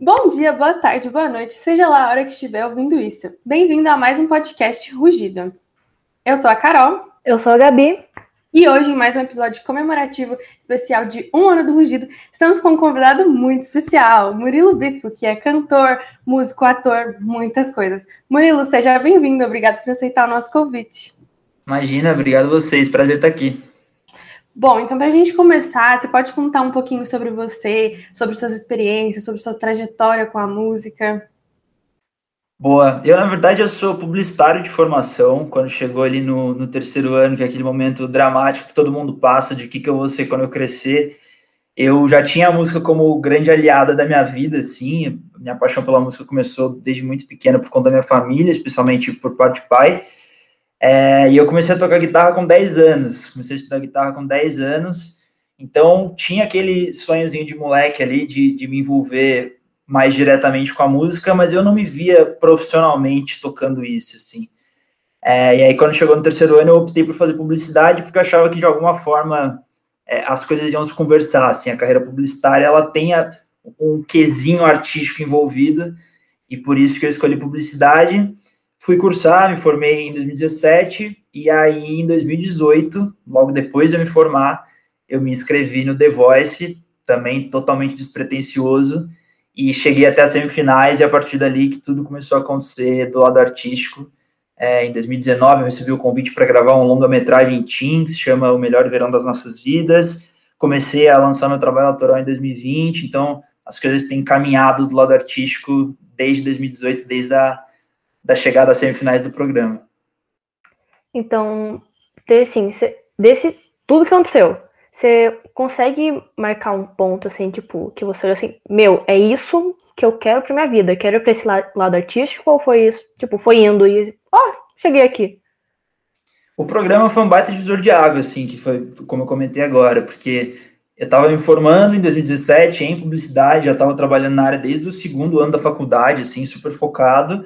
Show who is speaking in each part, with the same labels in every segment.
Speaker 1: Bom dia, boa tarde, boa noite, seja lá a hora que estiver ouvindo isso. Bem-vindo a mais um podcast Rugido. Eu sou a Carol
Speaker 2: Eu sou a Gabi.
Speaker 1: E hoje, em mais um episódio comemorativo especial de um ano do Rugido, estamos com um convidado muito especial, Murilo Bispo, que é cantor, músico, ator, muitas coisas. Murilo, seja bem-vindo, obrigado por aceitar o nosso convite.
Speaker 3: Imagina, obrigado a vocês, prazer estar aqui.
Speaker 1: Bom, então para a gente começar, você pode contar um pouquinho sobre você, sobre suas experiências, sobre sua trajetória com a música?
Speaker 3: Boa, eu na verdade eu sou publicitário de formação, quando chegou ali no, no terceiro ano, que é aquele momento dramático que todo mundo passa, de o que, que eu vou ser quando eu crescer, eu já tinha a música como grande aliada da minha vida, assim, minha paixão pela música começou desde muito pequena por conta da minha família, especialmente por parte de pai, É, e eu comecei a tocar guitarra com 10 anos, comecei a estudar guitarra com 10 anos, então tinha aquele sonhozinho de moleque ali de, de me envolver mais diretamente com a música, mas eu não me via profissionalmente tocando isso, assim. É, e aí, quando chegou no terceiro ano, eu optei por fazer publicidade, porque eu achava que, de alguma forma, é, as coisas iam se conversar, assim, a carreira publicitária, ela tem a- um quesinho artístico envolvido, e por isso que eu escolhi publicidade. Fui cursar, me formei em 2017, e aí, em 2018, logo depois de eu me formar, eu me inscrevi no The Voice, também totalmente despretensioso, e cheguei até as semifinais, e a partir dali que tudo começou a acontecer do lado artístico. É, em 2019, eu recebi o convite para gravar um longa-metragem em Team, que se chama O Melhor Verão das Nossas Vidas. Comecei a lançar meu trabalho autoral em 2020, então as coisas têm caminhado do lado artístico desde 2018, desde a da chegada às semifinais do programa.
Speaker 2: Então, assim, desse tudo que aconteceu, você consegue marcar um ponto, assim, tipo, que você olha assim, meu, é isso que eu quero pra minha vida, quero ir pra esse la- lado artístico, ou foi isso, tipo, foi indo e, ó, cheguei aqui.
Speaker 3: O programa foi um baita divisor de água, assim, que foi como eu comentei agora, porque eu estava me formando em 2017 em publicidade, já estava trabalhando na área desde o segundo ano da faculdade, assim, super focado,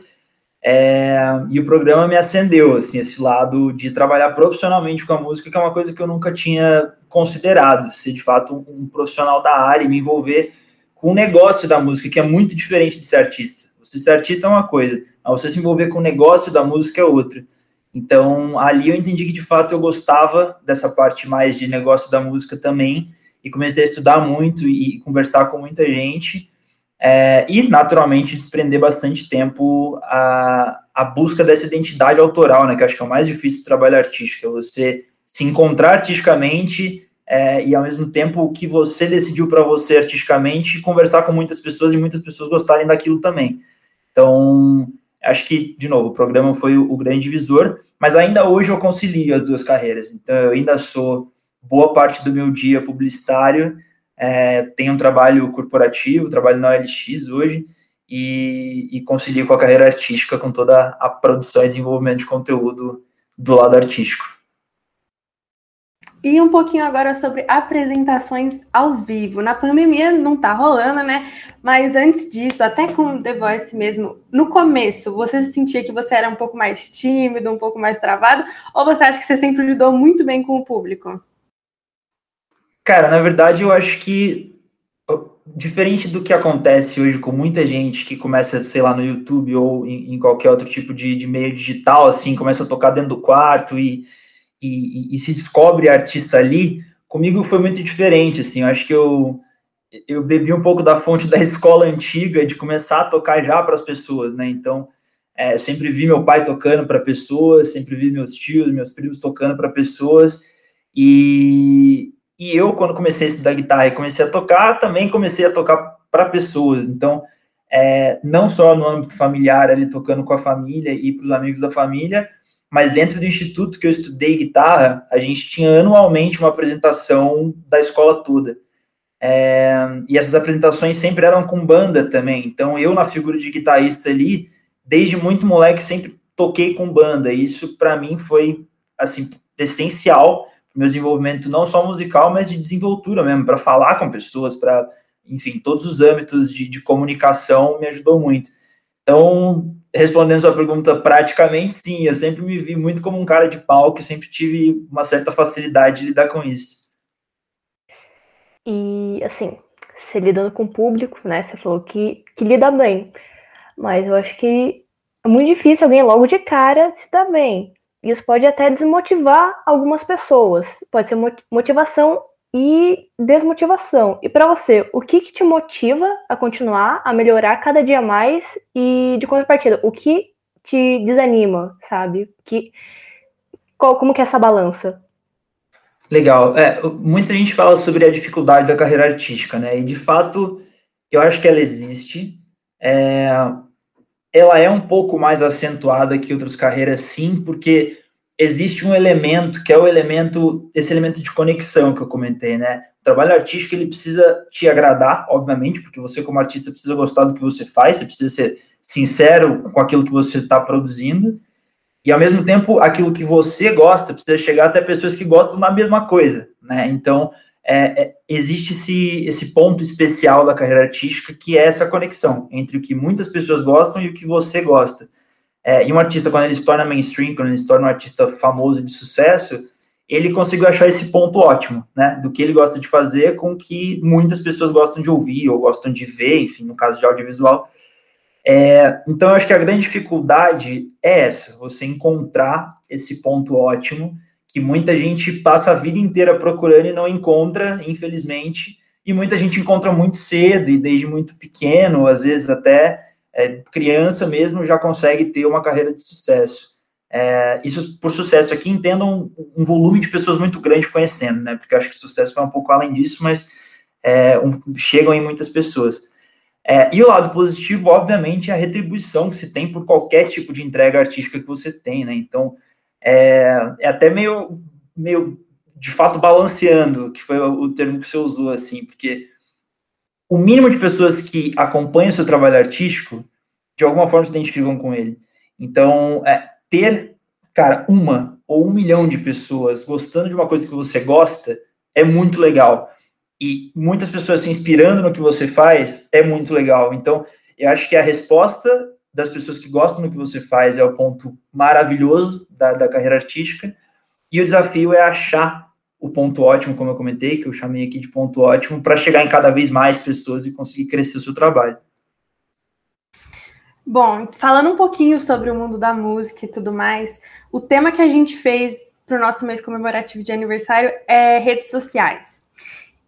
Speaker 3: é, e o programa me acendeu, assim, esse lado de trabalhar profissionalmente com a música, que é uma coisa que eu nunca tinha considerado, ser de fato um, um profissional da área e me envolver com o negócio da música, que é muito diferente de ser artista. Você ser artista é uma coisa, você se envolver com o negócio da música é outra. Então, ali eu entendi que de fato eu gostava dessa parte mais de negócio da música também, e comecei a estudar muito e conversar com muita gente, é, e naturalmente desprender bastante tempo a, a busca dessa identidade autoral, né, que acho que é o mais difícil do trabalho artístico, é você se encontrar artisticamente é, e ao mesmo tempo o que você decidiu para você artisticamente conversar com muitas pessoas e muitas pessoas gostarem daquilo também. Então, acho que, de novo, o programa foi o, o grande divisor, mas ainda hoje eu concilio as duas carreiras. Então, eu ainda sou boa parte do meu dia publicitário, é, tenho um trabalho corporativo, trabalho na OLX hoje, e, e concilio com a carreira artística, com toda a produção e desenvolvimento de conteúdo do lado artístico.
Speaker 1: E um pouquinho agora sobre apresentações ao vivo. Na pandemia não tá rolando, né? Mas antes disso, até com The Voice mesmo, no começo, você se sentia que você era um pouco mais tímido, um pouco mais travado? Ou você acha que você sempre lidou muito bem com o público?
Speaker 3: Cara, na verdade, eu acho que diferente do que acontece hoje com muita gente que começa, sei lá, no YouTube ou em, em qualquer outro tipo de, de meio digital, assim, começa a tocar dentro do quarto e, e, e- se descobre artista ali, comigo foi muito diferente, assim, eu acho que eu, eu bebi um pouco da fonte da escola antiga de começar a tocar já para as pessoas, né, então é, sempre vi meu pai tocando para pessoas, sempre vi meus tios, meus primos tocando para pessoas, e, e eu, quando comecei a estudar guitarra e comecei a tocar, também comecei a tocar para pessoas. Então, é, não só no âmbito familiar, ali tocando com a família e para os amigos da família, mas dentro do instituto que eu estudei guitarra, a gente tinha anualmente uma apresentação da escola toda. É, e essas apresentações sempre eram com banda também. Então, eu, na figura de guitarrista ali, desde muito moleque, sempre toquei com banda. Isso, para mim, foi assim essencial meu desenvolvimento, não só musical, mas de desenvoltura mesmo, para falar com pessoas, para, enfim, todos os âmbitos de, de comunicação me ajudou muito. Então, respondendo sua pergunta, praticamente sim, eu sempre me vi muito como um cara de palco, sempre tive uma certa facilidade de lidar com isso.
Speaker 2: E, assim, você lidando com o público, né? Você falou que, que lida bem. Mas eu acho que é muito difícil alguém logo de cara se dar bem. Isso pode até desmotivar algumas pessoas. Pode ser motivação e desmotivação. E para você, o que, que te motiva a continuar, a melhorar cada dia mais? E de contrapartida, o que te desanima, sabe? Que, qual, como que é essa balança?
Speaker 3: Legal. É, muita gente fala sobre a dificuldade da carreira artística, né? E de fato, eu acho que ela existe. É, ela é um pouco mais acentuada que outras carreiras, sim, porque existe um elemento que é o elemento, esse elemento de conexão que eu comentei, né? O trabalho artístico ele precisa te agradar, obviamente, porque você como artista precisa gostar do que você faz, você precisa ser sincero com aquilo que você está produzindo e ao mesmo tempo aquilo que você gosta precisa chegar até pessoas que gostam da mesma coisa, né? Então é, é, existe esse, esse ponto especial da carreira artística que é essa conexão entre o que muitas pessoas gostam e o que você gosta. É, e um artista, quando ele se torna mainstream, quando ele se torna um artista famoso de sucesso, ele conseguiu achar esse ponto ótimo, né? Do que ele gosta de fazer com que muitas pessoas gostam de ouvir ou gostam de ver, enfim, no caso de audiovisual. É, então, eu acho que a grande dificuldade é essa, você encontrar esse ponto ótimo que muita gente passa a vida inteira procurando e não encontra, infelizmente, e muita gente encontra muito cedo e desde muito pequeno, às vezes até é, criança mesmo já consegue ter uma carreira de sucesso. É, isso por sucesso aqui entendam um, um, volume de pessoas muito grande conhecendo, né? Porque acho que sucesso vai um pouco além disso, mas é, um, chegam em muitas pessoas. É, e o lado positivo, obviamente, é a retribuição que se tem por qualquer tipo de entrega artística que você tem, né? Então, é, é até meio, meio, de fato, balanceando, que foi o, termo que você usou, assim, porque o mínimo de pessoas que acompanham o seu trabalho artístico, de alguma forma se identificam com ele. Então, é, ter, cara, uma ou um milhão de pessoas gostando de uma coisa que você gosta é muito legal e muitas pessoas se inspirando no que você faz é muito legal. Então, eu acho que a resposta das pessoas que gostam do que você faz é o ponto maravilhoso da, da carreira artística. E o desafio é achar o ponto ótimo, como eu comentei, que eu chamei aqui de ponto ótimo, para chegar em cada vez mais pessoas e conseguir crescer o seu trabalho.
Speaker 1: Bom, falando um pouquinho sobre o mundo da música e tudo mais, o tema que a gente fez para o nosso mês comemorativo de aniversário é redes sociais.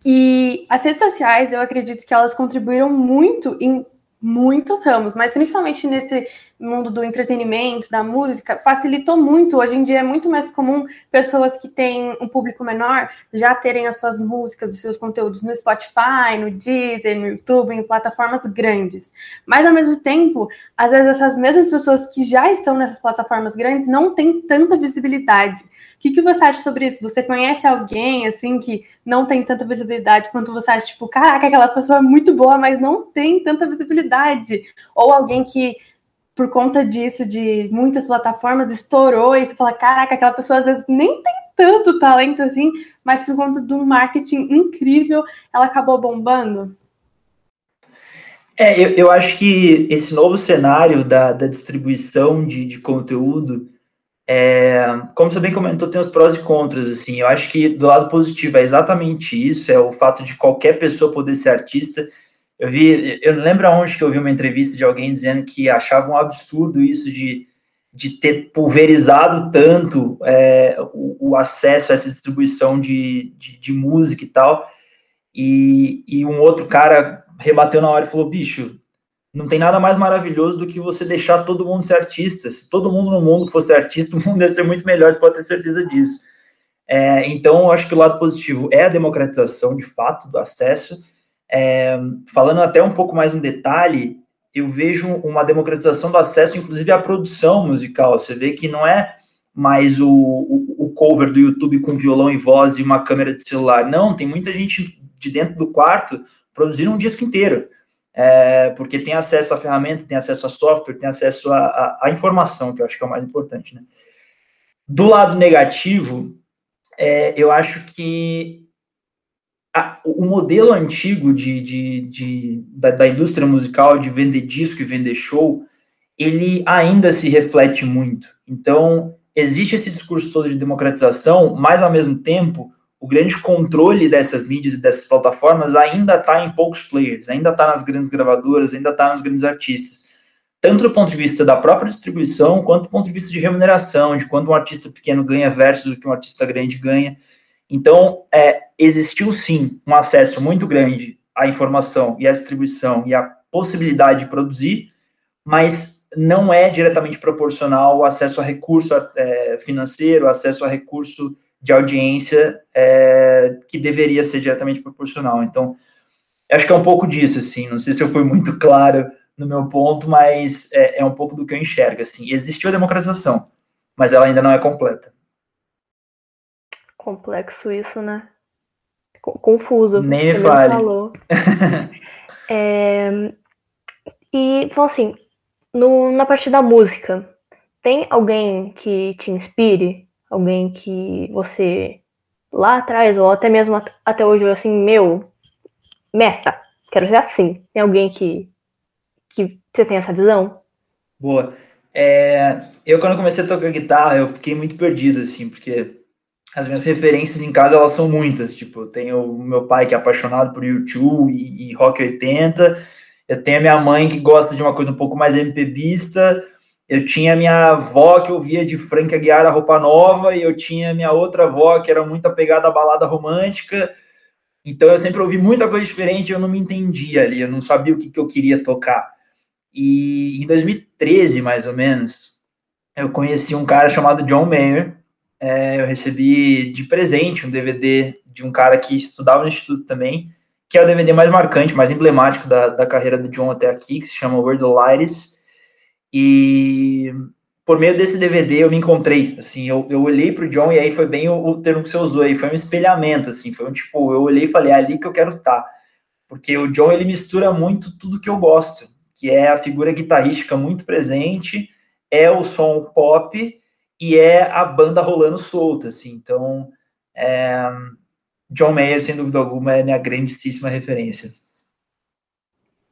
Speaker 1: E as redes sociais, eu acredito que elas contribuíram muito em muitos ramos, mas principalmente nesse mundo do entretenimento, da música, facilitou muito. Hoje em dia é muito mais comum pessoas que têm um público menor já terem as suas músicas, os seus conteúdos no Spotify, no Deezer, no YouTube, em plataformas grandes. Mas ao mesmo tempo, às vezes essas mesmas pessoas que já estão nessas plataformas grandes não têm tanta visibilidade. O que, que você acha sobre isso? Você conhece alguém assim que não tem tanta visibilidade quanto você acha, tipo, caraca, aquela pessoa é muito boa, mas não tem tanta visibilidade? Ou alguém que por conta disso, de muitas plataformas, estourou e você fala: caraca, aquela pessoa às vezes nem tem tanto talento assim, mas por conta de um marketing incrível, ela acabou bombando?
Speaker 3: É, eu, eu acho que esse novo cenário da, da distribuição de, de conteúdo, é, como você bem comentou, tem os prós e contras, assim, eu acho que do lado positivo é exatamente isso, é o fato de qualquer pessoa poder ser artista, eu vi, eu lembro aonde que eu vi uma entrevista de alguém dizendo que achava um absurdo isso de, de ter pulverizado tanto é, o, o, acesso a essa distribuição de, de, de, música e tal. E, e um outro cara rebateu na hora e falou: bicho, não tem nada mais maravilhoso do que você deixar todo mundo ser artista. Se todo mundo no mundo fosse artista, o mundo ia ser muito melhor, você pode ter certeza disso. É, então, eu acho que o lado positivo é a democratização, de fato, do acesso é, falando até um pouco mais em detalhe, eu vejo uma democratização do acesso, inclusive à produção musical. Você vê que não é mais o, o, o, cover do YouTube com violão e voz e uma câmera de celular. Não, tem muita gente de dentro do quarto produzindo um disco inteiro. É, porque tem acesso à ferramenta, tem acesso a software, tem acesso à informação, que eu acho que é o mais importante. Né? Do lado negativo, é, eu acho que a, o modelo antigo de, de, de da, da, indústria musical de vender disco e vender show, ele ainda se reflete muito. Então, existe esse discurso todo de democratização, mas ao mesmo tempo, o grande controle dessas mídias e dessas plataformas ainda está em poucos players, ainda está nas grandes gravadoras, ainda está nos grandes artistas. Tanto do ponto de vista da própria distribuição, quanto do ponto de vista de remuneração, de quanto um artista pequeno ganha versus o que um artista grande ganha. Então, é, existiu sim um acesso muito grande à informação e à distribuição e à possibilidade de produzir, mas não é diretamente proporcional ao acesso a recurso é, financeiro, acesso a recurso de audiência é, que deveria ser diretamente proporcional. Então, acho que é um pouco disso, assim. Não sei se eu fui muito claro no meu ponto, mas é, é um pouco do que eu enxergo. Assim, existiu a democratização, mas ela ainda não é completa.
Speaker 2: Complexo isso, né? Confuso.
Speaker 3: Nem me fale.
Speaker 2: é, e, então, assim, no, na parte da música, tem alguém que te inspire? Alguém que você lá atrás, ou até mesmo até hoje, assim, meu, meta, quero ser assim. Tem alguém que, que você tem essa visão?
Speaker 3: Boa. É, eu, quando comecei a tocar guitarra, eu fiquei muito perdido, assim, porque as minhas referências em casa, elas são muitas. Tipo, eu tenho o meu pai que é apaixonado por YouTube e, e rock 80, eu tenho a minha mãe que gosta de uma coisa um pouco mais MPBista, eu tinha a minha avó que ouvia de Frank Aguiar a roupa nova, e eu tinha a minha outra avó que era muito apegada à balada romântica. Então eu sempre ouvi muita coisa diferente, eu não me entendia ali, eu não sabia o que, que eu queria tocar. E em 2013, mais ou menos, eu conheci um cara chamado John Mayer. É, eu recebi de presente um DVD de um cara que estudava no instituto também, que é o DVD mais marcante, mais emblemático da, da carreira do John até aqui, que se chama World of Lights. E por meio desse DVD eu me encontrei, assim, eu, eu olhei para o John e aí foi bem o, o, termo que você usou aí, foi um espelhamento, assim, foi um tipo, eu olhei e falei, é ali que eu quero estar. Tá. Porque o John, ele mistura muito tudo que eu gosto, que é a figura guitarrística muito presente, é o som pop e é a banda rolando solta, assim, então... É, John Mayer, sem dúvida alguma, é minha grandíssima referência.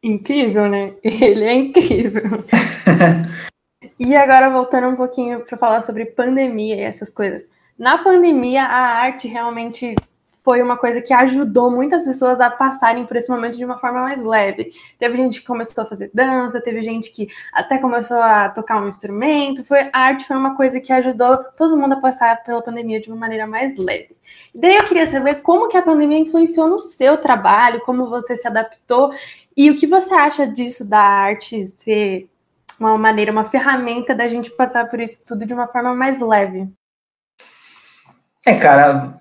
Speaker 1: Incrível, né? Ele é incrível. e agora, voltando um pouquinho para falar sobre pandemia e essas coisas. Na pandemia, a arte realmente foi uma coisa que ajudou muitas pessoas a passarem por esse momento de uma forma mais leve. Teve gente que começou a fazer dança, teve gente que até começou a tocar um instrumento. Foi a arte foi uma coisa que ajudou todo mundo a passar pela pandemia de uma maneira mais leve. daí eu queria saber como que a pandemia influenciou no seu trabalho, como você se adaptou e o que você acha disso da arte ser uma maneira, uma ferramenta da gente passar por isso tudo de uma forma mais leve.
Speaker 3: É, cara,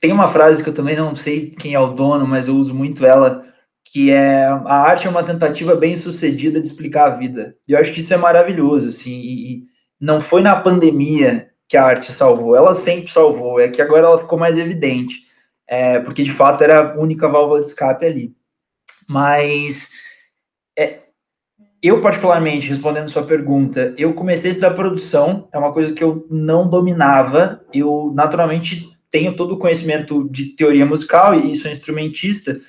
Speaker 3: tem uma frase que eu também não sei quem é o dono, mas eu uso muito ela, que é a arte é uma tentativa bem sucedida de explicar a vida. E eu acho que isso é maravilhoso, assim, e não foi na pandemia que a arte salvou, ela sempre salvou, é que agora ela ficou mais evidente, é, porque de fato era a única válvula de escape ali. Mas é, eu, particularmente, respondendo sua pergunta, eu comecei a estudar produção, é uma coisa que eu não dominava, eu naturalmente tenho todo o conhecimento de teoria musical e sou instrumentista,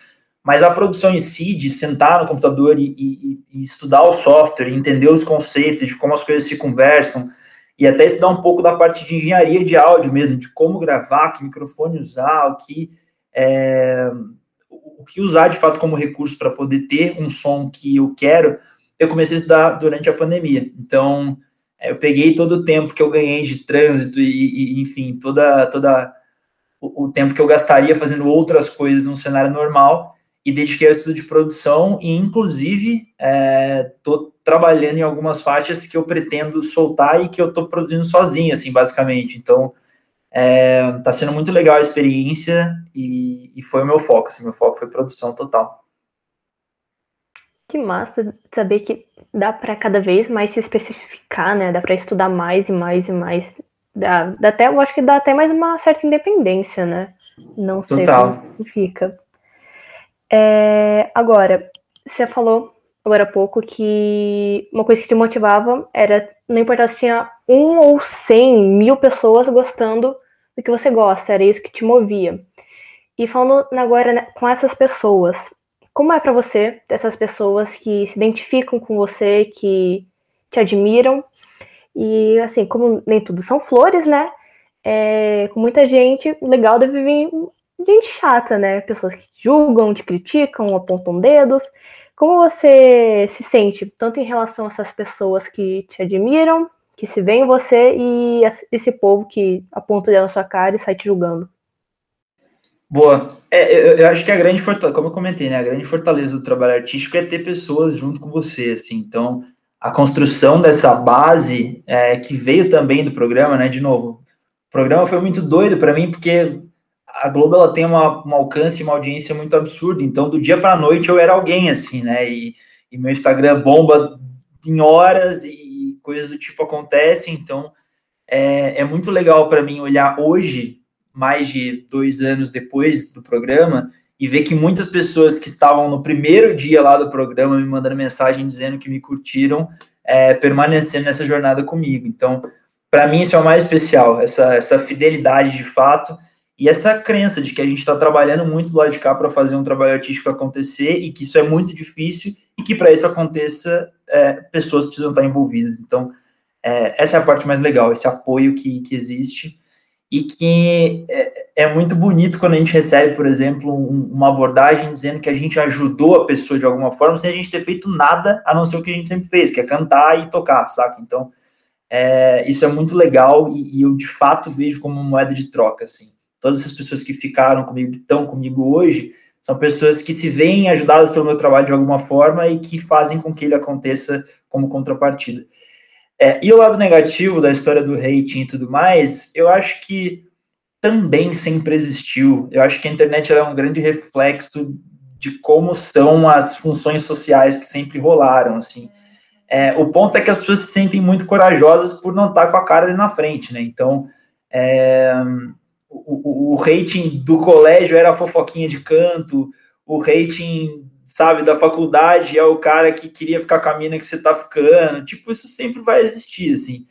Speaker 3: mas a produção em si, de sentar no computador e, e, e, estudar o software, entender os conceitos, de como as coisas se conversam, e até estudar um pouco da parte de engenharia de áudio mesmo, de como gravar, que microfone usar, o que, é, o que usar de fato como recurso para poder ter um som que eu quero, eu comecei a estudar durante a pandemia. Então, é, eu peguei todo o tempo que eu ganhei de trânsito e, e enfim, toda, toda o, o, tempo que eu gastaria fazendo outras coisas no cenário normal e dediquei ao estudo de produção e, inclusive, estou é, trabalhando em algumas faixas que eu pretendo soltar e que eu estou produzindo sozinho, assim, basicamente. Então, está é, sendo muito legal a experiência e, e, foi o meu foco, assim, meu foco foi produção total.
Speaker 2: Que massa saber que dá para cada vez mais se especificar, né? Dá para estudar mais e mais e mais Dá, dá até, eu acho que dá até mais uma certa independência, né? Não sei Total. como fica. É, agora, você falou agora há pouco que uma coisa que te motivava era, não importa se tinha um ou cem mil pessoas gostando do que você gosta, era isso que te movia. E falando agora né, com essas pessoas, como é para você, dessas pessoas que se identificam com você, que te admiram. E assim, como nem tudo são flores, né? É, com muita gente, legal deve vir gente chata, né? Pessoas que julgam, te criticam, apontam dedos. Como você se sente, tanto em relação a essas pessoas que te admiram, que se veem em você, e esse povo que aponta o dedo na sua cara e sai te julgando?
Speaker 3: Boa. É, eu, eu, acho que a grande fortaleza, como eu comentei, né? A grande fortaleza do trabalho artístico é ter pessoas junto com você, assim. Então, a construção dessa base é, que veio também do programa, né? De novo, o programa foi muito doido para mim, porque a Globo ela tem uma, um alcance, uma audiência muito absurda. Então, do dia para a noite eu era alguém assim, né? E, e, meu Instagram bomba em horas e coisas do tipo acontecem. Então, é, é muito legal para mim olhar hoje, mais de dois anos depois do programa, e ver que muitas pessoas que estavam no primeiro dia lá do programa me mandando mensagem dizendo que me curtiram, é, permanecendo nessa jornada comigo. Então, para mim, isso é o mais especial, essa, essa fidelidade de fato e essa crença de que a gente está trabalhando muito lado de cá para fazer um trabalho artístico acontecer e que isso é muito difícil e que para isso aconteça, é, pessoas precisam estar envolvidas. Então, é, essa é a parte mais legal, esse apoio que, que existe e que é, é muito bonito quando a gente recebe, por exemplo, um, uma abordagem dizendo que a gente ajudou a pessoa de alguma forma sem a gente ter feito nada a não ser o que a gente sempre fez, que é cantar e tocar, saca? Então, é, isso é muito legal e, e eu de fato vejo como uma moeda de troca, assim todas as pessoas que ficaram comigo, que estão comigo hoje, são pessoas que se veem ajudadas pelo meu trabalho de alguma forma e que fazem com que ele aconteça como contrapartida. É, e o lado negativo da história do rating e tudo mais, eu acho que também sempre existiu. Eu acho que a internet é um grande reflexo de como são as funções sociais que sempre rolaram, assim. É, o ponto é que as pessoas se sentem muito corajosas por não estar com a cara ali na frente, né? Então, é, o, o, rating do colégio era a fofoquinha de canto, o rating, sabe, da faculdade é o cara que queria ficar com a mina que você tá ficando. Tipo, isso sempre vai existir, assim.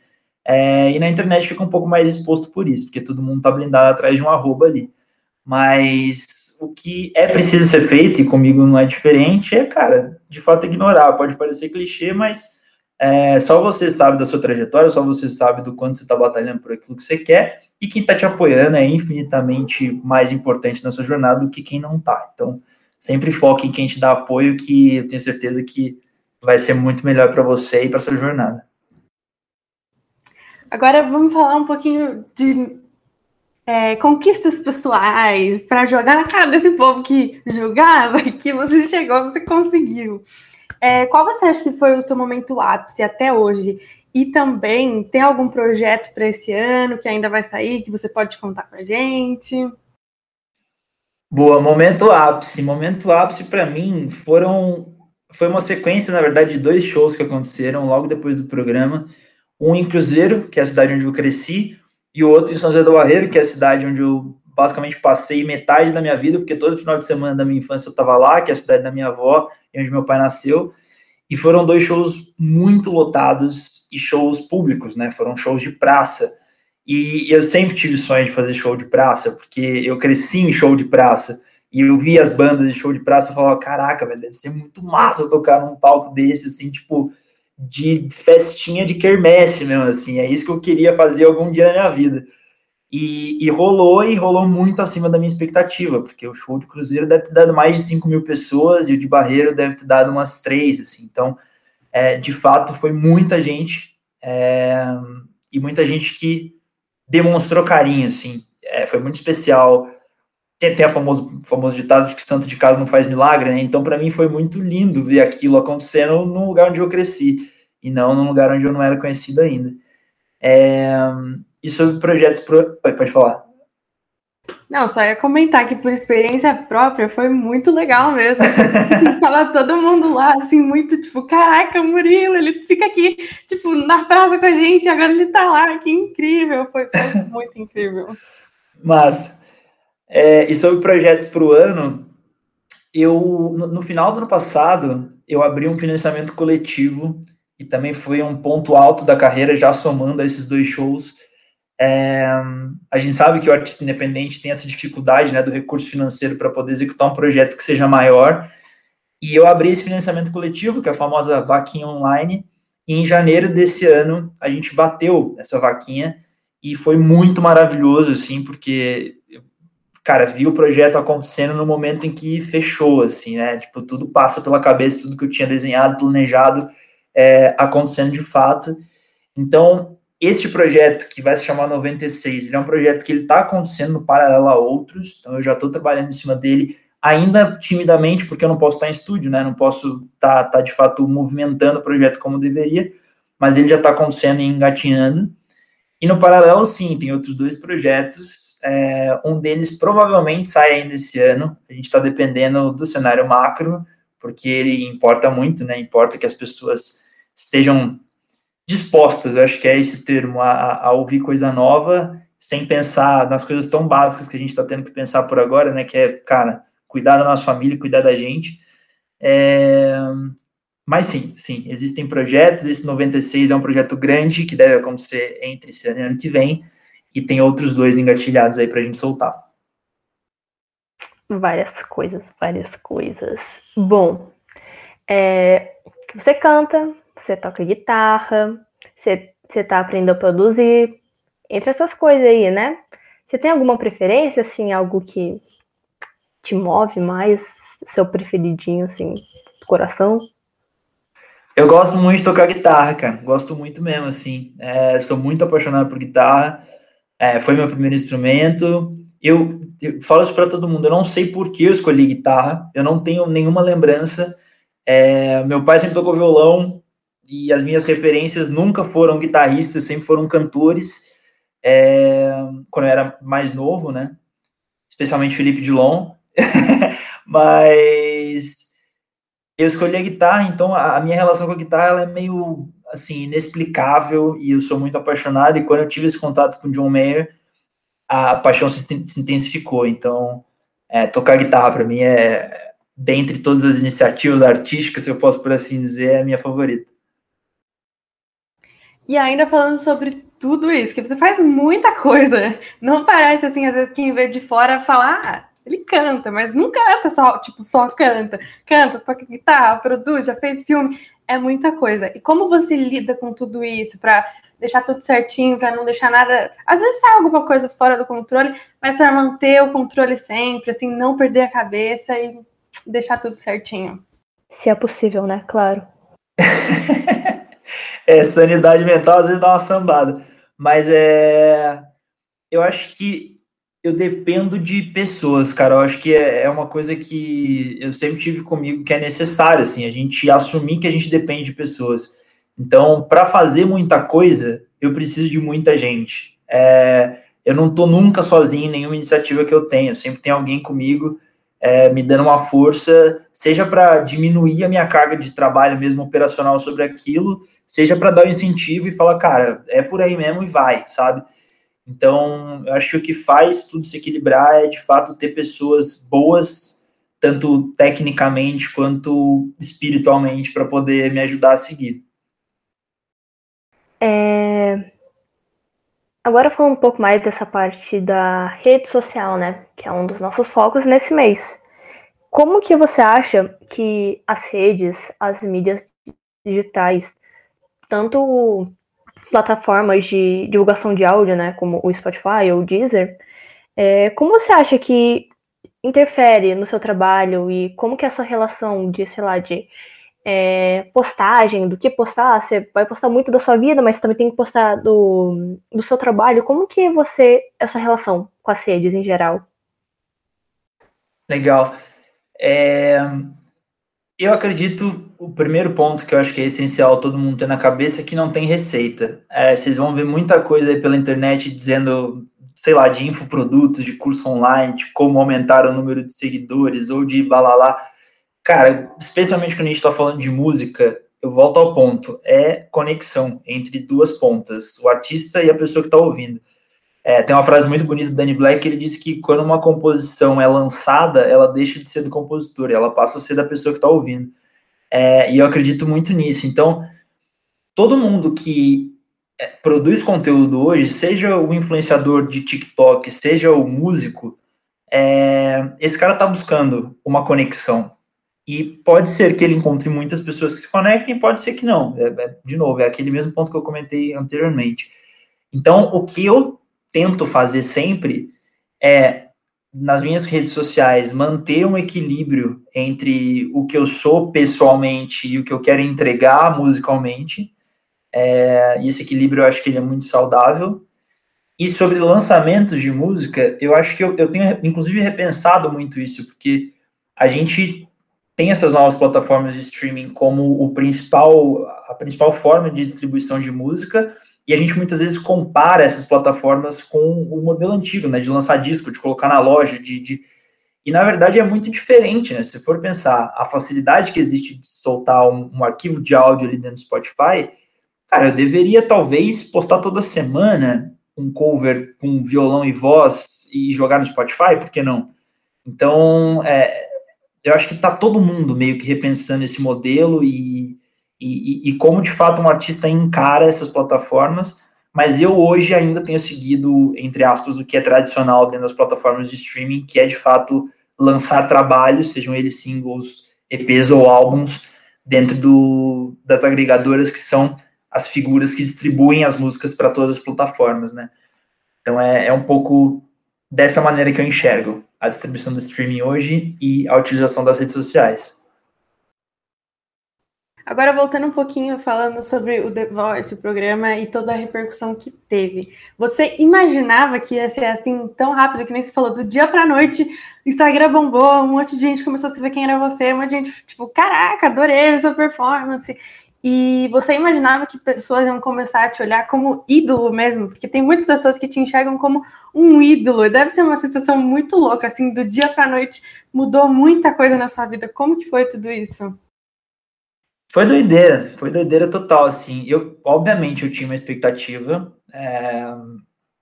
Speaker 3: É, e na internet fica um pouco mais exposto por isso, porque todo mundo tá blindado atrás de um arroba ali. Mas o que é preciso ser feito, e comigo não é diferente, é, cara, de fato ignorar. Pode parecer clichê, mas é, só você sabe da sua trajetória, só você sabe do quanto você está batalhando por aquilo que você quer, e quem está te apoiando é infinitamente mais importante na sua jornada do que quem não está. Então, sempre foque em quem te dá apoio, que eu tenho certeza que vai ser muito melhor para você e para sua jornada.
Speaker 1: Agora vamos falar um pouquinho de é, conquistas pessoais para jogar na cara desse povo que julgava que você chegou, você conseguiu. É, qual você acha que foi o seu momento ápice até hoje? E também tem algum projeto para esse ano que ainda vai sair, que você pode contar com a gente?
Speaker 3: Boa, momento ápice. Momento ápice para mim foram foi uma sequência, na verdade, de dois shows que aconteceram logo depois do programa. Um em Cruzeiro, que é a cidade onde eu cresci, e o outro em São José do Barreiro, que é a cidade onde eu basicamente passei metade da minha vida, porque todo final de semana da minha infância eu estava lá, que é a cidade da minha avó, e onde meu pai nasceu. E foram dois shows muito lotados e shows públicos, né? Foram shows de praça. E eu sempre tive sonho de fazer show de praça, porque eu cresci em show de praça. E eu vi as bandas de show de praça e falava, caraca, velho, deve ser muito massa tocar num palco desse, assim, tipo, de festinha de quermesse mesmo, assim. É isso que eu queria fazer algum dia na minha vida. E, e, rolou, e rolou muito acima da minha expectativa, porque o show de Cruzeiro deve ter dado mais de 5 mil pessoas e o de Barreiro deve ter dado umas três, assim. Então, é, de fato, foi muita gente é, e muita gente que demonstrou carinho, assim. É, foi muito especial. Tem, tem a famoso, famoso ditado de que santo de casa não faz milagre, né? Então, para mim, foi muito lindo ver aquilo acontecendo num lugar onde eu cresci e não num lugar onde eu não era conhecido ainda. É, e sobre projetos. Pro... Pode falar.
Speaker 1: Não, só ia comentar que por experiência própria foi muito legal mesmo. Assim, tava todo mundo lá, assim, muito tipo, caraca, Murilo, ele fica aqui, tipo, na praça com a gente, agora ele tá lá, que incrível. Foi, foi muito incrível.
Speaker 3: Mas, é, e sobre projetos para o ano, eu, no, no final do ano passado, eu abri um financiamento coletivo e também foi um ponto alto da carreira, já somando esses dois shows é, a gente sabe que o artista independente tem essa dificuldade né, do recurso financeiro para poder executar um projeto que seja maior. E eu abri esse financiamento coletivo, que é a famosa vaquinha online, E em janeiro desse ano, a gente bateu essa vaquinha e foi muito maravilhoso, assim, porque, cara, vi o projeto acontecendo no momento em que fechou, assim, né? Tipo, tudo passa pela cabeça, tudo que eu tinha desenhado, planejado, é, acontecendo de fato. Então, este projeto, que vai se chamar 96, ele é um projeto que ele está acontecendo paralelo a outros, então eu já estou trabalhando em cima dele, ainda timidamente, porque eu não posso estar em estúdio, né? Não posso estar, tá, tá, de fato movimentando o projeto como deveria, mas ele já está acontecendo e engatinhando. E no paralelo, sim, tem outros dois projetos. É, um deles provavelmente sai ainda esse ano. A gente está dependendo do cenário macro, porque ele importa muito, né? Importa que as pessoas estejam dispostas, eu acho que é esse termo, a, a ouvir coisa nova, sem pensar nas coisas tão básicas que a gente está tendo que pensar por agora, né? Que é, cara, cuidar da nossa família, cuidar da gente. É, mas sim, sim, existem projetos. Esse 96 é um projeto grande que deve acontecer entre esse ano e ano que vem, e tem outros dois engatilhados aí para a gente soltar.
Speaker 2: Várias coisas, várias coisas. Bom, é, você canta, você toca guitarra, você, você tá aprendendo a produzir, entre essas coisas aí, né? Você tem alguma preferência, assim, algo que te move mais, seu preferidinho, assim, do coração?
Speaker 3: Eu gosto muito de tocar guitarra, cara. Gosto muito mesmo, assim. É, sou muito apaixonado por guitarra. É, foi meu primeiro instrumento. Eu, eu falo isso para todo mundo. Eu não sei por que eu escolhi guitarra. Eu não tenho nenhuma lembrança. É, meu pai sempre tocou violão e as minhas referências nunca foram guitarristas, sempre foram cantores. É, quando eu era mais novo, né? Especialmente Felipe Dilon. Mas eu escolhi a guitarra, então a, minha relação com a guitarra é meio assim inexplicável e eu sou muito apaixonado. E quando eu tive esse contato com John Mayer, a paixão se, se intensificou. Então, é, tocar guitarra para mim é, dentre todas as iniciativas artísticas, se eu posso por assim dizer, é a minha favorita.
Speaker 1: E ainda falando sobre tudo isso, que você faz muita coisa. Não parece assim, às vezes, quem vê de fora falar, ah, ele canta, mas não canta só, tipo, só canta. Canta, toca guitarra, produz, já fez filme. É muita coisa. E como você lida com tudo isso para deixar tudo certinho, para não deixar nada. Às vezes sai alguma coisa fora do controle, mas para manter o controle sempre, assim, não perder a cabeça e deixar tudo certinho.
Speaker 2: Se é possível, né? Claro.
Speaker 3: é, sanidade mental às vezes dá uma sambada. Mas é. Eu acho que eu dependo de pessoas, cara. Eu acho que é, é uma coisa que eu sempre tive comigo que é necessário, assim, a gente assumir que a gente depende de pessoas. Então, para fazer muita coisa, eu preciso de muita gente. É, eu não tô nunca sozinho em nenhuma iniciativa que eu tenho. Sempre tem alguém comigo é, me dando uma força, seja para diminuir a minha carga de trabalho mesmo operacional sobre aquilo, seja para dar um incentivo e falar, cara, é por aí mesmo e vai, sabe? Então, eu acho que o que faz tudo se equilibrar é, de fato, ter pessoas boas, tanto tecnicamente quanto espiritualmente, para poder me ajudar a seguir.
Speaker 2: É... Agora falando um pouco mais dessa parte da rede social, né, que é um dos nossos focos nesse mês. Como que você acha que as redes, as mídias digitais, tanto plataformas de divulgação de áudio, né, como o Spotify ou o Deezer, é, como você acha que interfere no seu trabalho e como que é a sua relação de, sei lá, de é, postagem, do que postar, você vai postar muito da sua vida, mas também tem que postar do, do seu trabalho, como que você, a sua relação com as redes em geral?
Speaker 3: Legal. É, eu acredito, o primeiro ponto que eu acho que é essencial todo mundo ter na cabeça é que não tem receita. É, vocês vão ver muita coisa aí pela internet dizendo, sei lá, de infoprodutos, de curso online, de como aumentar o número de seguidores ou de balalá. Cara, especialmente quando a gente está falando de música, eu volto ao ponto, é conexão entre duas pontas, o artista e a pessoa que está ouvindo. É, tem uma frase muito bonita do Danny Black, ele disse que quando uma composição é lançada, ela deixa de ser do compositor, ela passa a ser da pessoa que está ouvindo. É, e eu acredito muito nisso. Então, todo mundo que é, produz conteúdo hoje, seja o influenciador de TikTok, seja o músico, é, esse cara está buscando uma conexão. E pode ser que ele encontre muitas pessoas que se conectem, pode ser que não. É, é, de novo, é aquele mesmo ponto que eu comentei anteriormente. Então, o que eu tento fazer sempre é, nas minhas redes sociais, manter um equilíbrio entre o que eu sou pessoalmente e o que eu quero entregar musicalmente. É, esse equilíbrio eu acho que ele é muito saudável. E sobre lançamentos de música, eu acho que eu, eu tenho, inclusive, repensado muito isso, porque a gente tem essas novas plataformas de streaming como o principal, a principal forma de distribuição de música, e a gente muitas vezes compara essas plataformas com o modelo antigo, né, de lançar disco, de colocar na loja, de, de... e na verdade é muito diferente, né? Se for pensar a facilidade que existe de soltar um, um arquivo de áudio ali dentro do Spotify, cara, eu deveria talvez postar toda semana um cover com violão e voz e jogar no Spotify, por que não? Então, é, eu acho que está todo mundo meio que repensando esse modelo e, e, e, como de fato um artista encara essas plataformas, mas eu hoje ainda tenho seguido, entre aspas, o que é tradicional dentro das plataformas de streaming, que é de fato lançar trabalhos, sejam eles singles, EPs ou álbuns, dentro do, das agregadoras que são as figuras que distribuem as músicas para todas as plataformas, né? Então é, é um pouco dessa maneira que eu enxergo a distribuição do streaming hoje e a utilização das redes sociais.
Speaker 1: Agora, voltando um pouquinho, falando sobre o The Voice, o programa e toda a repercussão que teve. Você imaginava que ia ser assim tão rápido, que nem se falou, do dia pra noite, Instagram bombou, um monte de gente começou a saber quem era você, um monte de gente, tipo, caraca, adorei a sua performance. E você imaginava que pessoas iam começar a te olhar como ídolo mesmo? Porque tem muitas pessoas que te enxergam como um ídolo. E deve ser uma sensação muito louca, assim, do dia para noite mudou muita coisa na sua vida. Como que foi tudo isso?
Speaker 3: Foi doideira, foi doideira total, assim. Eu, obviamente, eu tinha uma expectativa é,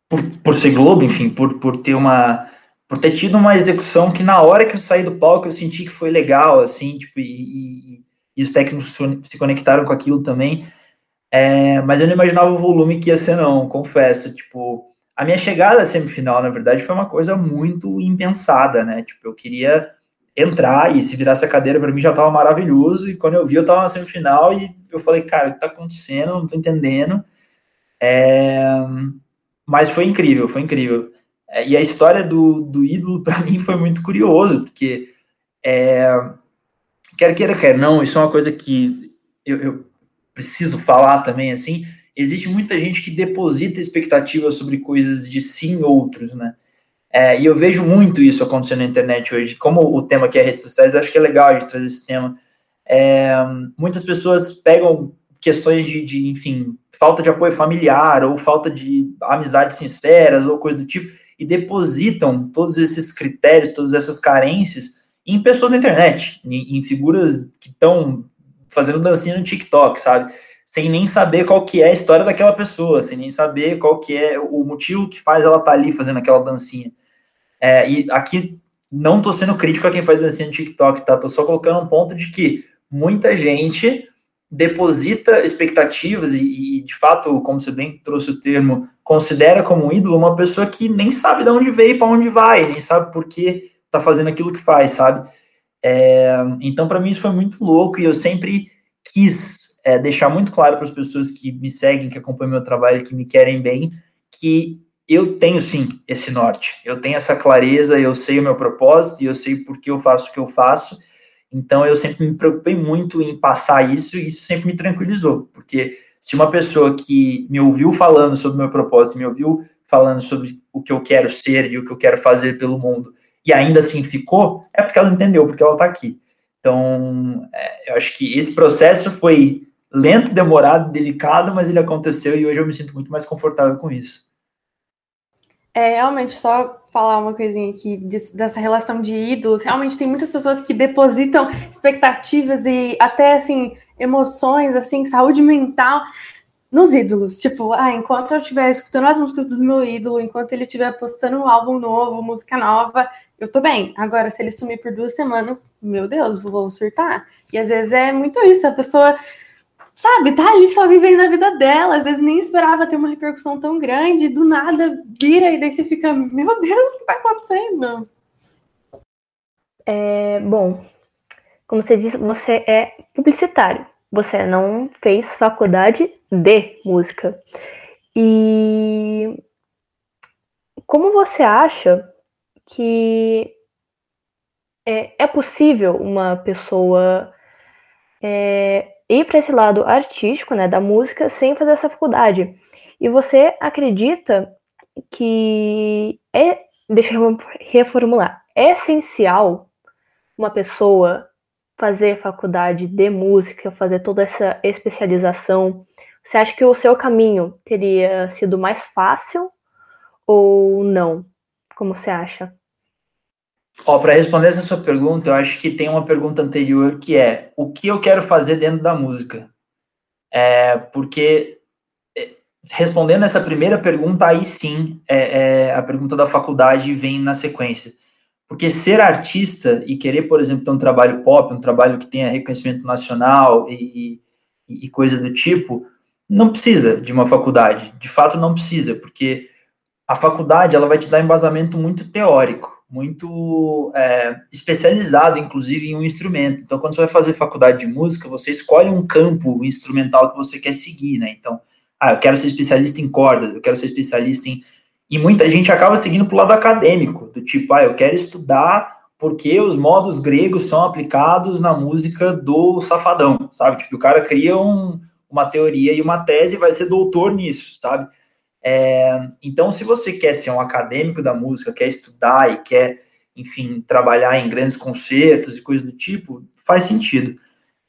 Speaker 3: por, por ser Globo, enfim, por, por ter uma por ter tido uma execução que na hora que eu saí do palco eu senti que foi legal, assim, tipo, e, e e os técnicos se conectaram com aquilo também. É, mas eu não imaginava o volume que ia ser, não, confesso. Tipo, a minha chegada à semifinal, na verdade, foi uma coisa muito impensada, né? Tipo, eu queria entrar e se virasse a cadeira para mim já estava maravilhoso. E quando eu vi, eu estava na semifinal e eu falei, cara, o que está acontecendo? não estou entendendo. É... Mas foi incrível, foi incrível. É, e a história do, do ídolo, para mim, foi muito curioso, porque é, quer queira, quer não, isso é uma coisa que eu, eu preciso falar também, assim, existe muita gente que deposita expectativas sobre coisas de si em outros, né? É, e eu vejo muito isso acontecendo na internet hoje. Como o tema aqui é redes sociais, acho que é legal gente trazer esse tema. É, muitas pessoas pegam questões de, de, enfim, falta de apoio familiar ou falta de amizades sinceras ou coisa do tipo e depositam todos esses critérios, todas essas carências em pessoas na internet, em, em figuras que estão fazendo dancinha no TikTok, sabe? Sem nem saber qual que é a história daquela pessoa, sem nem saber qual que é o motivo que faz ela estar tá ali fazendo aquela dancinha. É, e aqui não tô sendo crítico a quem faz dancinha no TikTok, tá? Tô só colocando um ponto de que muita gente deposita expectativas e, e, de fato, como você bem trouxe o termo, considera como um ídolo uma pessoa que nem sabe de onde veio e para onde vai, nem sabe por que tá fazendo aquilo que faz, sabe? É, então, para mim, isso foi muito louco e eu sempre quis é, deixar muito claro para as pessoas que me seguem, que acompanham meu trabalho, que me querem bem, que eu tenho sim esse norte, eu tenho essa clareza, eu sei o meu propósito e eu sei por que eu faço o que eu faço. Então, eu sempre me preocupei muito em passar isso e isso sempre me tranquilizou, porque se uma pessoa que me ouviu falando sobre o meu propósito, me ouviu falando sobre o que eu quero ser e o que eu quero fazer pelo mundo, e ainda assim ficou, é porque ela entendeu, porque ela está aqui. Então, é, eu acho que esse processo foi lento, demorado, delicado, mas ele aconteceu e hoje eu me sinto muito mais confortável com isso.
Speaker 1: É, realmente, só falar uma coisinha aqui dessa relação de ídolos. Realmente tem muitas pessoas que depositam expectativas e até, assim, emoções, assim, saúde mental nos ídolos. Tipo, ah, enquanto eu estiver escutando as músicas do meu ídolo, enquanto ele estiver postando um álbum novo, música nova, eu tô bem. Agora, se ele sumir por duas semanas, meu Deus, vou surtar. E às vezes é muito isso, a pessoa, sabe, tá ali só vivendo a vida dela, às vezes nem esperava ter uma repercussão tão grande, do nada vira e daí você fica, meu Deus, o que tá acontecendo?
Speaker 2: É, bom, como você disse, você é publicitário. Você não fez faculdade de música. E como você acha que é, é possível uma pessoa é, ir para esse lado artístico, né, da música, sem fazer essa faculdade? E você acredita que é, deixa eu reformular, é essencial uma pessoa fazer faculdade de música, fazer toda essa especialização? Você acha que o seu caminho teria sido mais fácil ou não? Como você acha?
Speaker 3: Ó, para responder essa sua pergunta, eu acho que tem uma pergunta anterior que é: o que eu quero fazer dentro da música? É, porque é, respondendo essa primeira pergunta, aí sim, é, é, a pergunta da faculdade vem na sequência. Porque ser artista e querer, por exemplo, ter um trabalho pop, um trabalho que tenha reconhecimento nacional e, e, e coisa do tipo, não precisa de uma faculdade. De fato, não precisa, porque a faculdade ela vai te dar embasamento muito teórico, muito é, especializado, inclusive, em um instrumento. Então, quando você vai fazer faculdade de música, você escolhe um campo instrumental que você quer seguir, né? Então, ah, eu quero ser especialista em cordas, eu quero ser especialista em e muita gente acaba seguindo para o lado acadêmico, do tipo, ah, eu quero estudar porque os modos gregos são aplicados na música do Safadão, sabe? Tipo, o cara cria um, uma teoria e uma tese e vai ser doutor nisso, sabe? É, então, se você quer ser um acadêmico da música, quer estudar e quer, enfim, trabalhar em grandes concertos e coisas do tipo, faz sentido.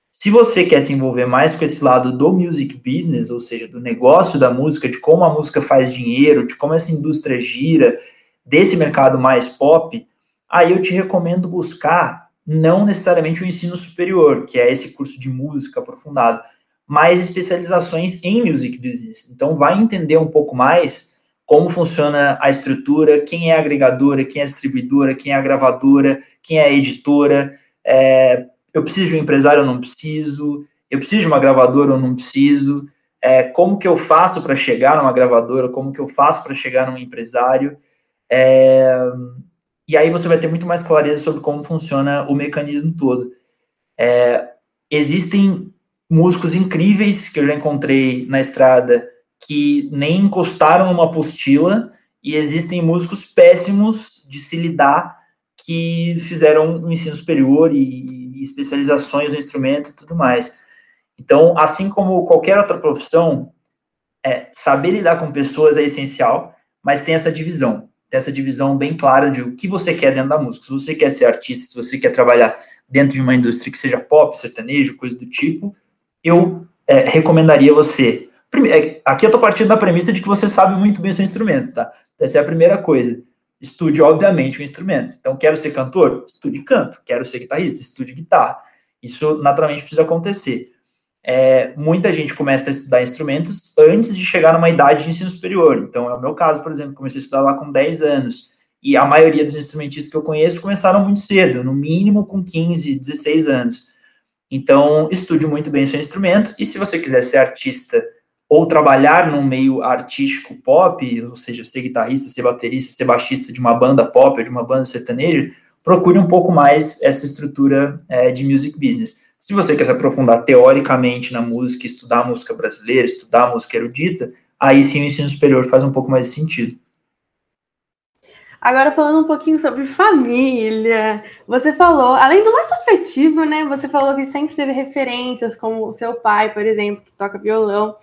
Speaker 3: Se você quer se envolver mais com esse lado do music business, ou seja, do negócio da música, de como a música faz dinheiro, de como essa indústria gira, desse mercado mais pop, aí eu te recomendo buscar não necessariamente o ensino superior, que é esse curso de música aprofundado, mas especializações em music business. Então, vai entender um pouco mais como funciona a estrutura, quem é a agregadora, quem é a distribuidora, quem é a gravadora, quem é a editora, é, eu preciso de um empresário ou não preciso, eu preciso de uma gravadora ou não preciso, é, como que eu faço para chegar numa gravadora, como que eu faço para chegar num empresário, é, e aí você vai ter muito mais clareza sobre como funciona o mecanismo todo. É, existem músicos incríveis que eu já encontrei na estrada que nem encostaram numa apostila, e existem músicos péssimos de se lidar que fizeram um ensino superior e, especializações no instrumento e tudo mais. Então, assim como qualquer outra profissão, é, saber lidar com pessoas é essencial, mas tem essa divisão, tem essa divisão bem clara de o que você quer dentro da música. Se você quer ser artista, se você quer trabalhar dentro de uma indústria que seja pop, sertanejo, coisa do tipo, eu é, recomendaria você. Primeiro, é, aqui eu estou partindo da premissa de que você sabe muito bem seu instrumento, tá? Essa é a primeira coisa estude, obviamente, o instrumento. Então, quero ser cantor? Estude canto. Quero ser guitarrista? Estude guitarra. Isso naturalmente precisa acontecer. É, muita gente começa a estudar instrumentos antes de chegar numa idade de ensino superior. Então, é o meu caso, por exemplo, comecei a estudar lá com 10 anos. E a maioria dos instrumentistas que eu conheço começaram muito cedo, no mínimo com 15, 16 anos. Então, estude muito bem seu instrumento. E se você quiser ser artista ou trabalhar num meio artístico pop, ou seja, ser guitarrista, ser baterista, ser baixista de uma banda pop ou de uma banda sertaneja, procure um pouco mais essa estrutura é, de music business. Se você quer se aprofundar teoricamente na música, estudar música brasileira, estudar música erudita, aí sim o ensino superior faz um pouco mais de sentido.
Speaker 1: Agora falando um pouquinho sobre família, você falou, além do laço afetivo, né? Você falou que sempre teve referências, como o seu pai, por exemplo, que toca violão.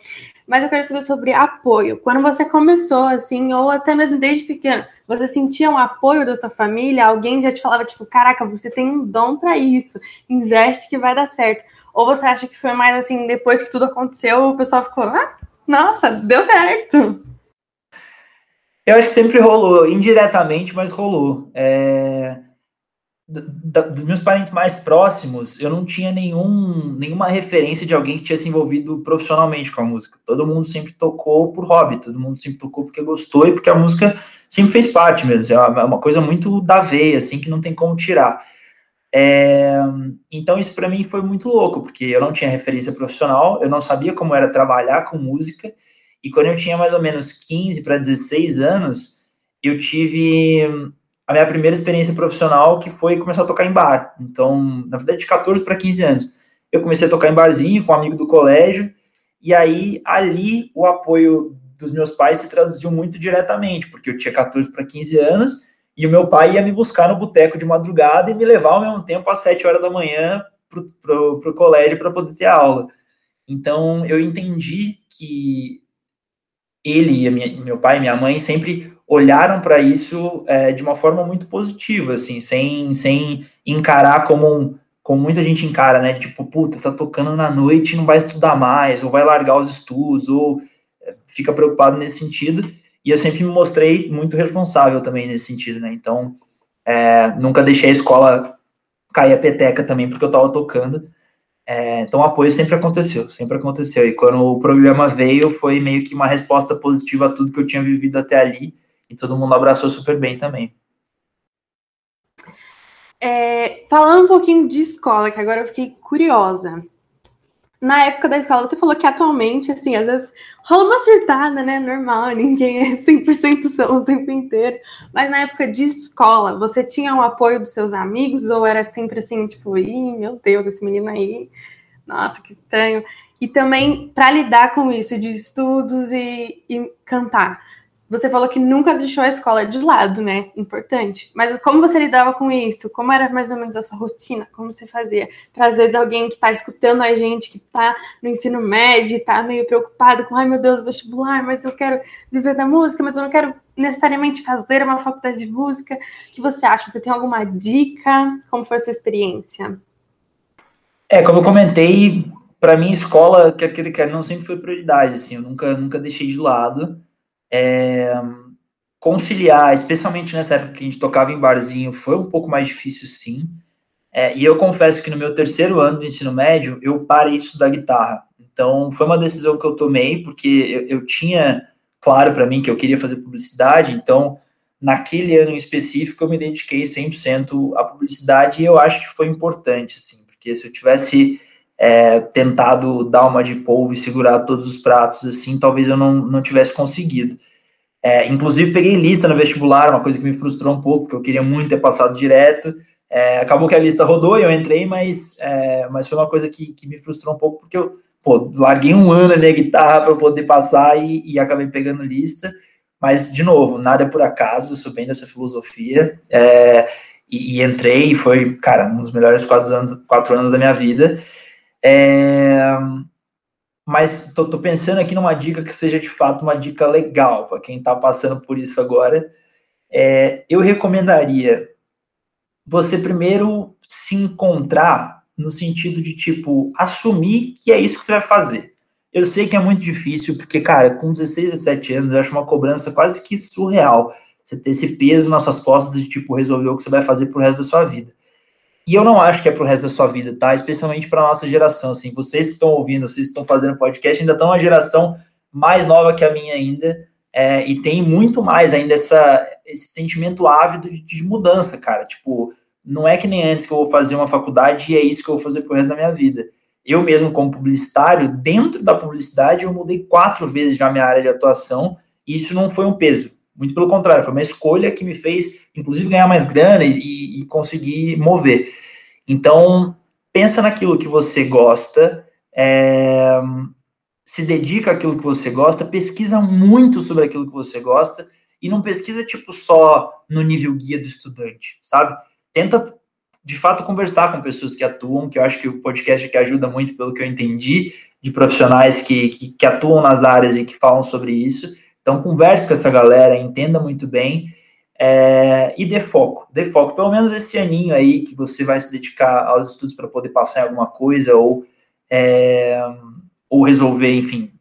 Speaker 1: Mas eu quero saber sobre apoio. Quando você começou, assim, ou até mesmo desde pequeno, você sentia um apoio da sua família? Alguém já te falava, tipo, caraca, você tem um dom para isso, investe que vai dar certo. Ou você acha que foi mais assim, depois que tudo aconteceu, o pessoal ficou, ah, nossa, deu certo.
Speaker 3: Eu acho que sempre rolou, indiretamente, mas rolou. É da, dos meus parentes mais próximos, eu não tinha nenhum, nenhuma referência de alguém que tinha se envolvido profissionalmente com a música. Todo mundo sempre tocou por hobby, todo mundo sempre tocou porque gostou e porque a música sempre fez parte mesmo. É uma, coisa muito da veia, assim, que não tem como tirar. É, então isso para mim foi muito louco, porque eu não tinha referência profissional, eu não sabia como era trabalhar com música, e quando eu tinha mais ou menos 15 para 16 anos, eu tive a minha primeira experiência profissional, que foi começar a tocar em bar. Então, na verdade, de 14 para 15 anos. Eu comecei a tocar em barzinho com um amigo do colégio, e aí ali o apoio dos meus pais se traduziu muito diretamente, porque eu tinha 14 para 15 anos e o meu pai ia me buscar no boteco de madrugada e me levar ao mesmo tempo às 7 horas da manhã para o colégio para poder ter aula. Então eu entendi que ele, minha, meu pai e minha mãe sempre olharam para isso é, de uma forma muito positiva, assim, sem, sem encarar como, como muita gente encara, né? Tipo, puta, tá tocando na noite e não vai estudar mais, ou vai largar os estudos, ou é, fica preocupado nesse sentido. E eu sempre me mostrei muito responsável também nesse sentido, né? Então, é, nunca deixei a escola cair a peteca também, porque eu tava tocando. É, então, o apoio sempre aconteceu, sempre aconteceu. E quando o programa veio, foi meio que uma resposta positiva a tudo que eu tinha vivido até ali. E todo mundo abraçou super bem também.
Speaker 1: É, falando um pouquinho de escola, que agora eu fiquei curiosa. Na época da escola, você falou que atualmente, assim, às vezes rola uma surtada, né? Normal, ninguém é 100% são o tempo inteiro. Mas na época de escola, você tinha o apoio dos seus amigos ou era sempre assim, tipo, ih, meu Deus, esse menino aí, nossa, que estranho. E também para lidar com isso de estudos e, e cantar. Você falou que nunca deixou a escola de lado, né? Importante. Mas como você lidava com isso? Como era mais ou menos a sua rotina? Como você fazia? Para às vezes alguém que está escutando a gente, que está no ensino médio, está meio preocupado com, ai meu Deus, vestibular, mas eu quero viver da música, mas eu não quero necessariamente fazer uma faculdade de música. O que você acha? Você tem alguma dica? Como foi a sua experiência?
Speaker 3: É, como eu comentei, para mim, escola, quer queira, quer não, sempre foi prioridade, assim, eu nunca, nunca deixei de lado é, conciliar, especialmente nessa época que a gente tocava em barzinho, foi um pouco mais difícil, sim. É, e eu confesso que no meu terceiro ano do ensino médio, eu parei de estudar guitarra. Então, foi uma decisão que eu tomei, porque eu, eu tinha claro para mim que eu queria fazer publicidade, então, naquele ano em específico, eu me dediquei 100% à publicidade e eu acho que foi importante, assim, porque se eu tivesse é, tentado dar uma de polvo e segurar todos os pratos, assim, talvez eu não, não tivesse conseguido. É, inclusive, peguei lista no vestibular, uma coisa que me frustrou um pouco, porque eu queria muito ter passado direto. É, acabou que a lista rodou e eu entrei, mas, é, mas foi uma coisa que, que me frustrou um pouco, porque eu pô, larguei um ano ali a guitarra para poder passar e, e acabei pegando lista. Mas, de novo, nada é por acaso, sou bem dessa filosofia. É, e, e, entrei, e foi, cara, um dos melhores quatro anos, quatro anos da minha vida. É, mas tô, pensando aqui numa dica que seja de fato uma dica legal para quem está passando por isso agora. É, eu recomendaria você primeiro se encontrar no sentido de tipo assumir que é isso que você vai fazer. Eu sei que é muito difícil, porque, cara, com 16, 17 anos, eu acho uma cobrança quase que surreal. Você ter esse peso nas suas costas de, tipo, resolver o que você vai fazer pro resto da sua vida. E eu não acho que é pro resto da sua vida, tá? Especialmente para nossa geração, assim, vocês que estão ouvindo, vocês que estão fazendo podcast, ainda estão uma geração mais nova que a minha ainda, é, e tem muito mais ainda essa, esse sentimento ávido de, de, mudança, cara. Tipo, não é que nem antes que eu vou fazer uma faculdade e é isso que eu vou fazer pro resto da minha vida. Eu mesmo, como publicitário, dentro da publicidade, eu mudei quatro vezes já minha área de atuação, e isso não foi um peso. Muito pelo contrário, foi uma escolha que me fez, inclusive, ganhar mais grana e, e conseguir mover. Então, pensa naquilo que você gosta, é, se dedica àquilo que você gosta, pesquisa muito sobre aquilo que você gosta e não pesquisa, tipo, só no nível guia do estudante, sabe? Tenta, de fato, conversar com pessoas que atuam, que eu acho que o podcast aqui ajuda muito, pelo que eu entendi, de profissionais que, que, que atuam nas áreas e que falam sobre isso então, converse com essa galera, entenda muito bem é, e dê foco. Dê foco, pelo menos esse aninho aí que você vai se dedicar aos estudos para poder passar em alguma coisa ou, é, ou resolver, enfim,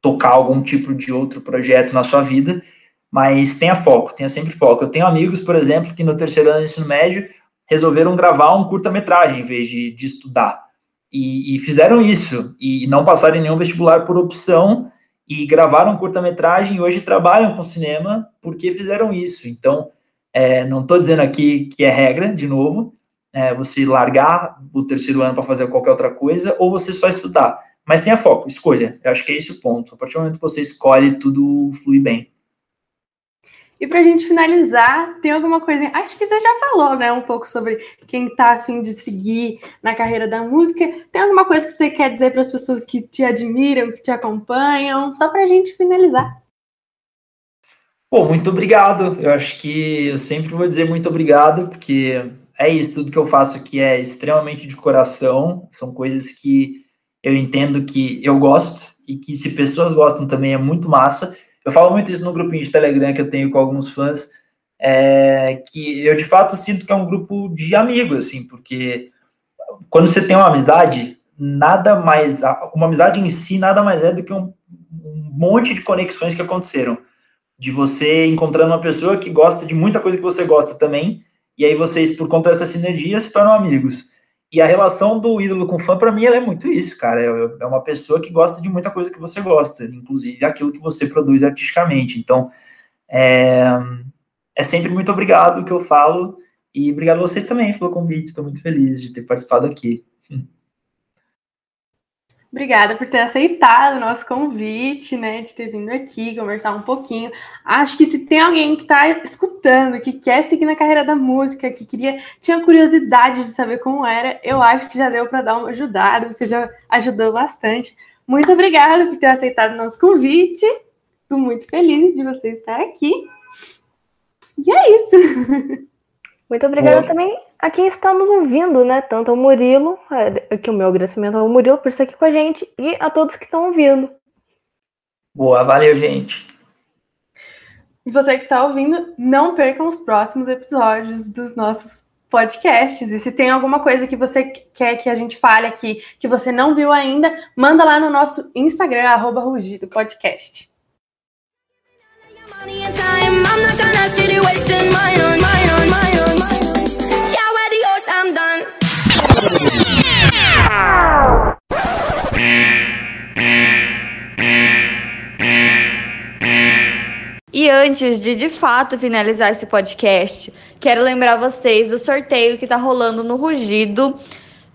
Speaker 3: tocar algum tipo de outro projeto na sua vida. Mas tenha foco, tenha sempre foco. Eu tenho amigos, por exemplo, que no terceiro ano do ensino médio resolveram gravar um curta-metragem em vez de, de estudar. E, e, fizeram isso, e não passaram em nenhum vestibular por opção, e gravaram curta-metragem e hoje trabalham com cinema porque fizeram isso. Então, é, não estou dizendo aqui que é regra, de novo, é, você largar o terceiro ano para fazer qualquer outra coisa ou você só estudar. Mas tenha foco, escolha. Eu acho que é esse o ponto. A partir do momento que você escolhe, tudo flui bem.
Speaker 1: E para a gente finalizar, tem alguma coisa. Acho que você já falou, né? Um pouco sobre quem está afim de seguir na carreira da música. Tem alguma coisa que você quer dizer para as pessoas que te admiram, que te acompanham? Só para a gente finalizar.
Speaker 3: Pô, muito obrigado. Eu acho que eu sempre vou dizer muito obrigado, porque é isso, tudo que eu faço aqui é extremamente de coração. São coisas que eu entendo que eu gosto e que se pessoas gostam também é muito massa. Eu falo muito isso no grupinho de Telegram que eu tenho com alguns fãs, é, que eu de fato sinto que é um grupo de amigos, assim, porque quando você tem uma amizade, nada mais, uma amizade em si nada mais é do que um, um monte de conexões que aconteceram. De você encontrando uma pessoa que gosta de muita coisa que você gosta também, e aí vocês, por conta dessa sinergia, se tornam amigos. E a relação do ídolo com o fã, para mim, ela é muito isso, cara. É, é uma pessoa que gosta de muita coisa que você gosta, inclusive aquilo que você produz artisticamente. Então, é, é sempre muito obrigado que eu falo. E obrigado a vocês também pelo convite. Estou muito feliz de ter participado aqui.
Speaker 1: Obrigada por ter aceitado o nosso convite, né? De ter vindo aqui conversar um pouquinho. Acho que se tem alguém que está escutando, que quer seguir na carreira da música, que queria, tinha curiosidade de saber como era, eu acho que já deu para dar uma ajudada. Você já ajudou bastante. Muito obrigada por ter aceitado o nosso convite. Fico muito feliz de você estar aqui. E é isso.
Speaker 2: Muito obrigada também a quem está nos ouvindo, né? Tanto ao Murilo, aqui o meu agradecimento ao Murilo por estar aqui com a gente e a todos que estão ouvindo.
Speaker 3: Boa, valeu, gente.
Speaker 1: E você que está ouvindo, não percam os próximos episódios dos nossos podcasts. E se tem alguma coisa que você quer que a gente fale aqui, que você não viu ainda, manda lá no nosso Instagram, arroba Rugido Podcast.
Speaker 4: E antes de de fato finalizar esse podcast, quero lembrar vocês do sorteio que tá rolando no Rugido,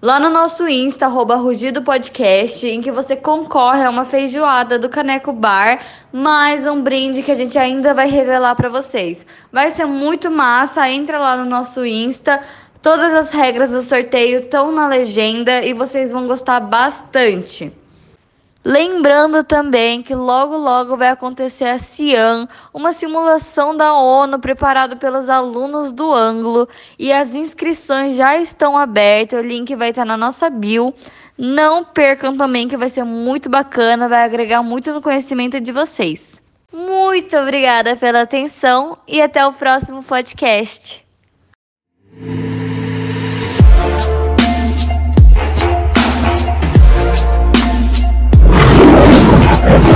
Speaker 4: lá no nosso Insta, arroba Rugido Podcast, em que você concorre a uma feijoada do Caneco Bar, mais um brinde que a gente ainda vai revelar para vocês. Vai ser muito massa, entra lá no nosso Insta. Todas as regras do sorteio estão na legenda e vocês vão gostar bastante. Lembrando também que logo logo vai acontecer a CIAN, uma simulação da ONU preparada pelos alunos do ângulo e as inscrições já estão abertas, o link vai estar na nossa bio. Não percam também que vai ser muito bacana, vai agregar muito no conhecimento de vocês. Muito obrigada pela atenção e até o próximo podcast. Let's go.